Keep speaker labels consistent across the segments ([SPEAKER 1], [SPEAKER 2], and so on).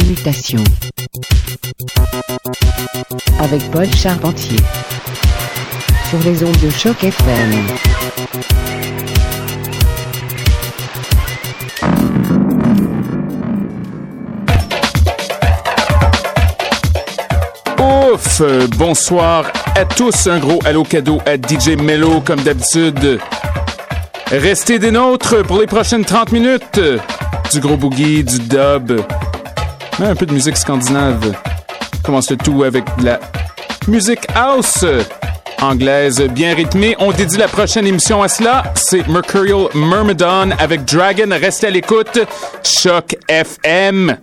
[SPEAKER 1] Mutations. Avec Paul Charpentier. Sur les ondes de choc FM.
[SPEAKER 2] Ouf! Bonsoir à tous. Un gros allô cadeau à DJ Mello, comme d'habitude. Restez des nôtres pour les prochaines 30 minutes. Du gros boogie, du dub, un peu de musique scandinave. Commence le tout avec la musique house anglaise bien rythmée. On dédie la prochaine émission à cela. C'est Mercurial Myrmidon avec Dragon. Restez à l'écoute. Choc FM.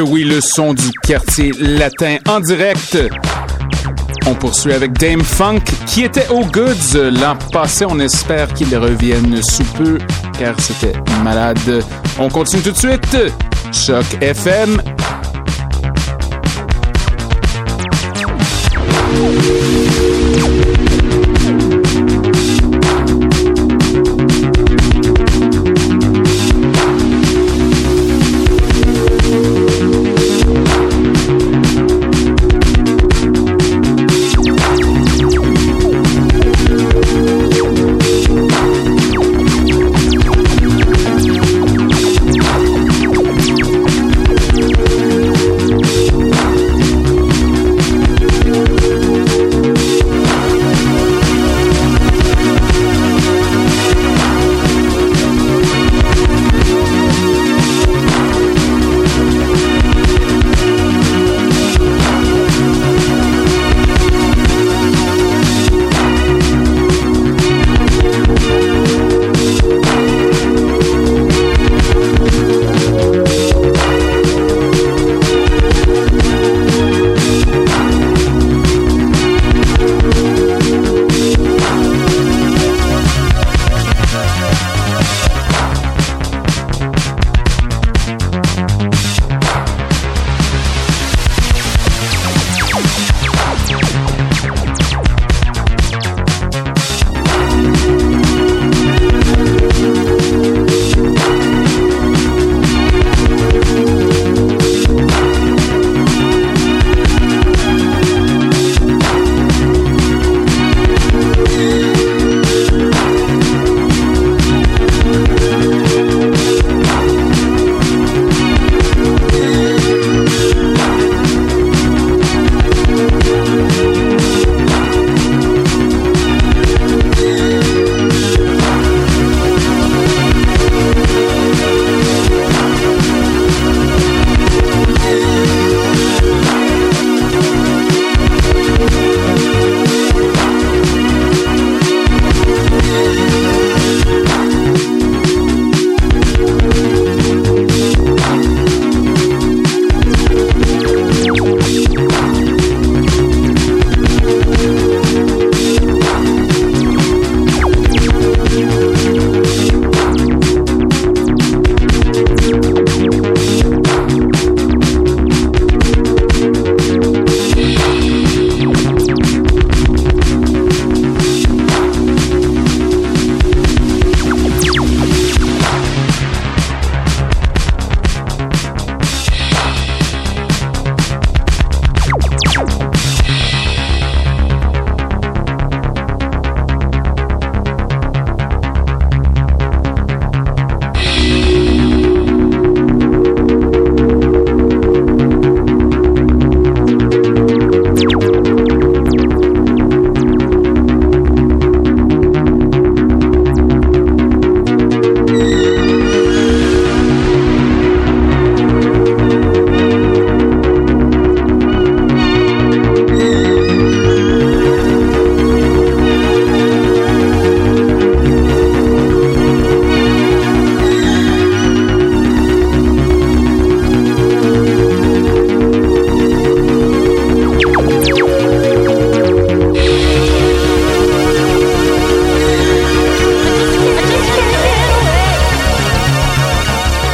[SPEAKER 2] Oui, le son du quartier latin en direct. On poursuit avec Dame Funk qui était au Goods l'an passé. On espère qu'il revienne sous peu car c'était malade. On continue tout de suite. Choc FM.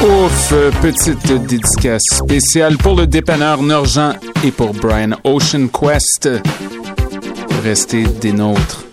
[SPEAKER 3] Ouf, petite dédicace spéciale pour le dépanneur Norgent et pour Brian Ocean Quest. Restez des nôtres.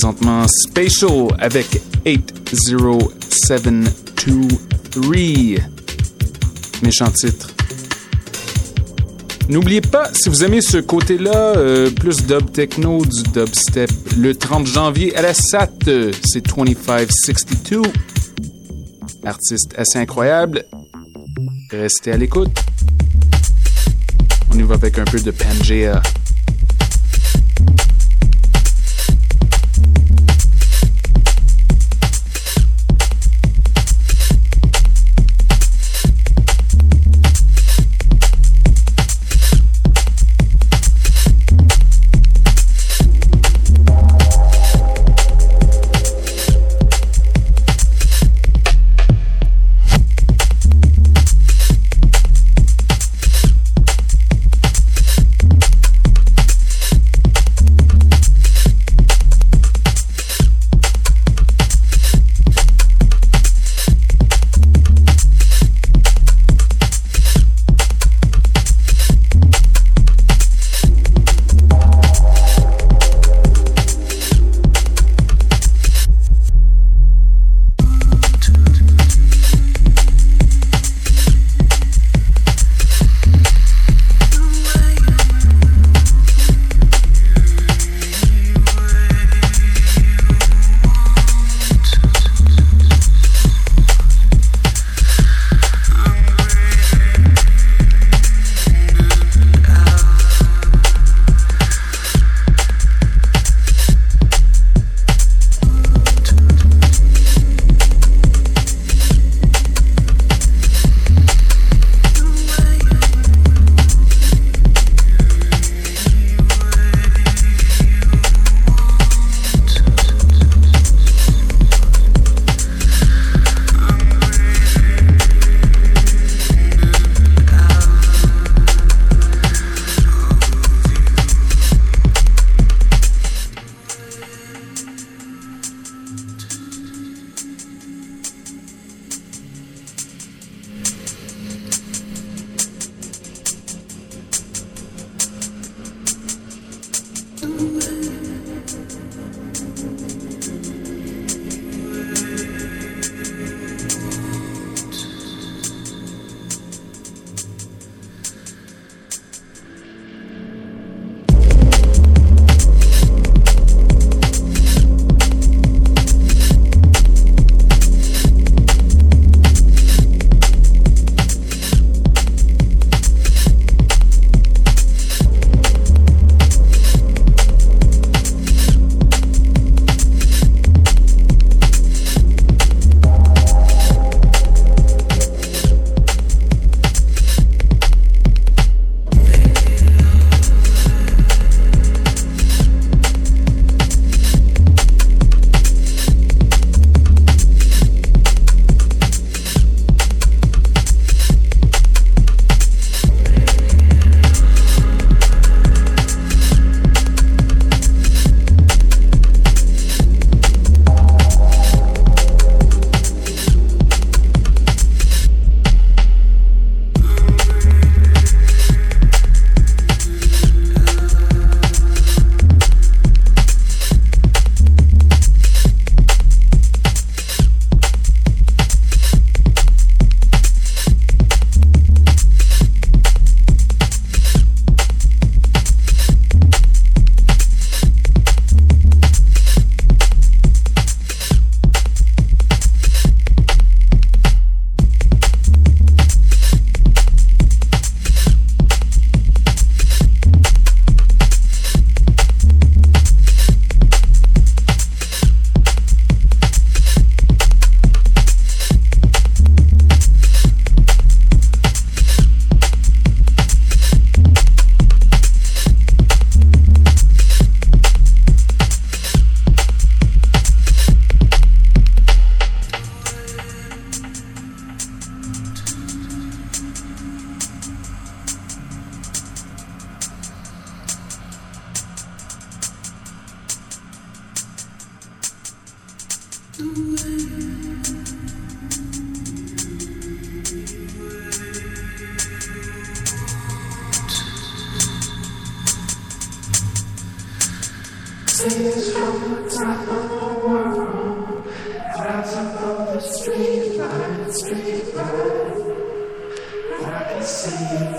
[SPEAKER 2] Présentement Spatial avec 80723. Méchant titre. N'oubliez pas, si vous aimez ce côté-là, euh, plus dub techno, du dubstep, le 30 janvier à la SAT, euh, c'est 2562. Artiste assez incroyable. Restez à l'écoute. On y va avec un peu de Pangea. Thank you.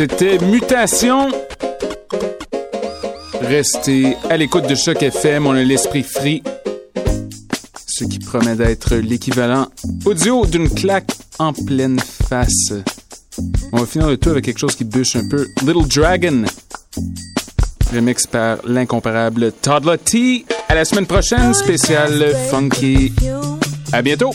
[SPEAKER 4] C'était Mutation. Restez à l'écoute de Choc FM, on a l'esprit free. Ce qui promet d'être l'équivalent audio d'une claque en pleine face. On va finir le tout avec quelque chose qui bûche un peu. Little Dragon. Remix par l'incomparable Toddler T. À la semaine prochaine, spécial funky. À bientôt.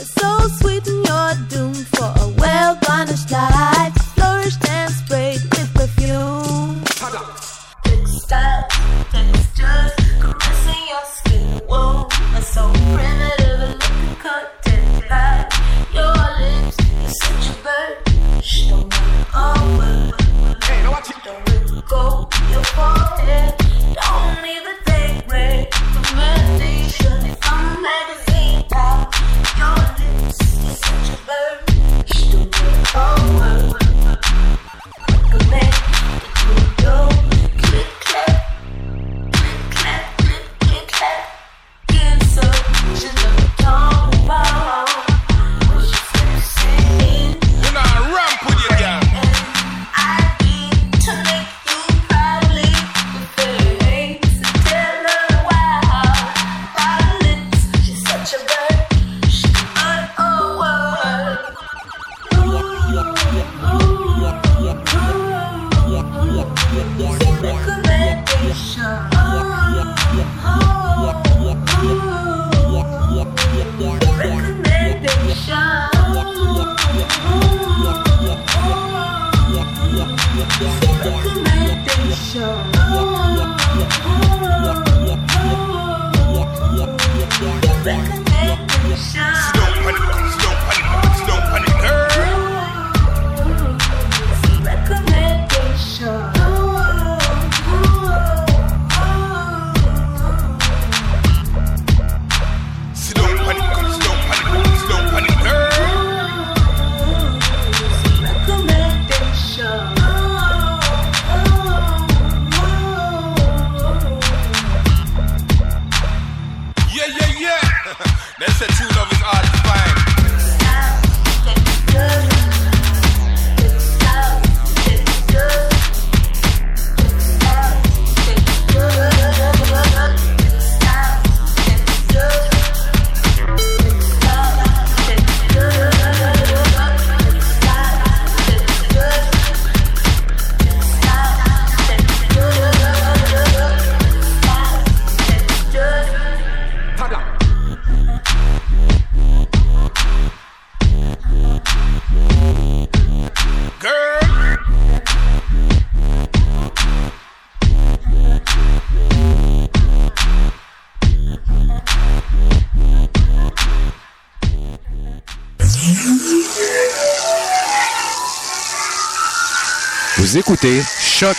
[SPEAKER 5] Écoutez Choc,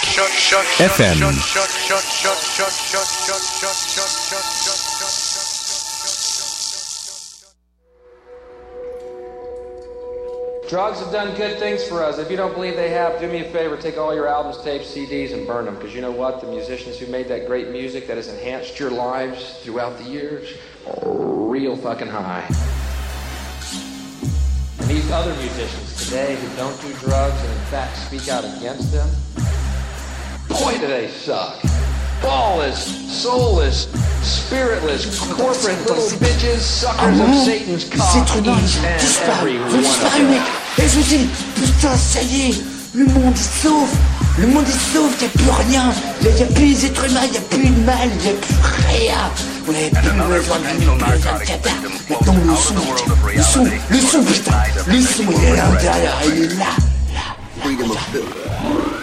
[SPEAKER 5] FM.
[SPEAKER 6] Drugs have done good things for us. If you don't believe they have, do me a favor, take all your albums, tapes, CDs, and burn them. Because you know what? The musicians who made that great music that has enhanced your lives throughout the years are real fucking high. These other musicians today who don't do drugs and in fact speak out against them, boy do they suck. Ballless, soulless, spiritless, corporate little bitches, suckers of Satan's cock, each and every one of them.
[SPEAKER 7] Et je dis, putain, ça y est, le monde sauf, le monde est sauf, y a plus rien, y a, y a plus les êtres humains, y a plus de mal, y a plus rien. Vous n'avez plus besoin de caca. Maintenant le son, le son, le son, putain, le son, il est là, derrière, il est là, là, là, là.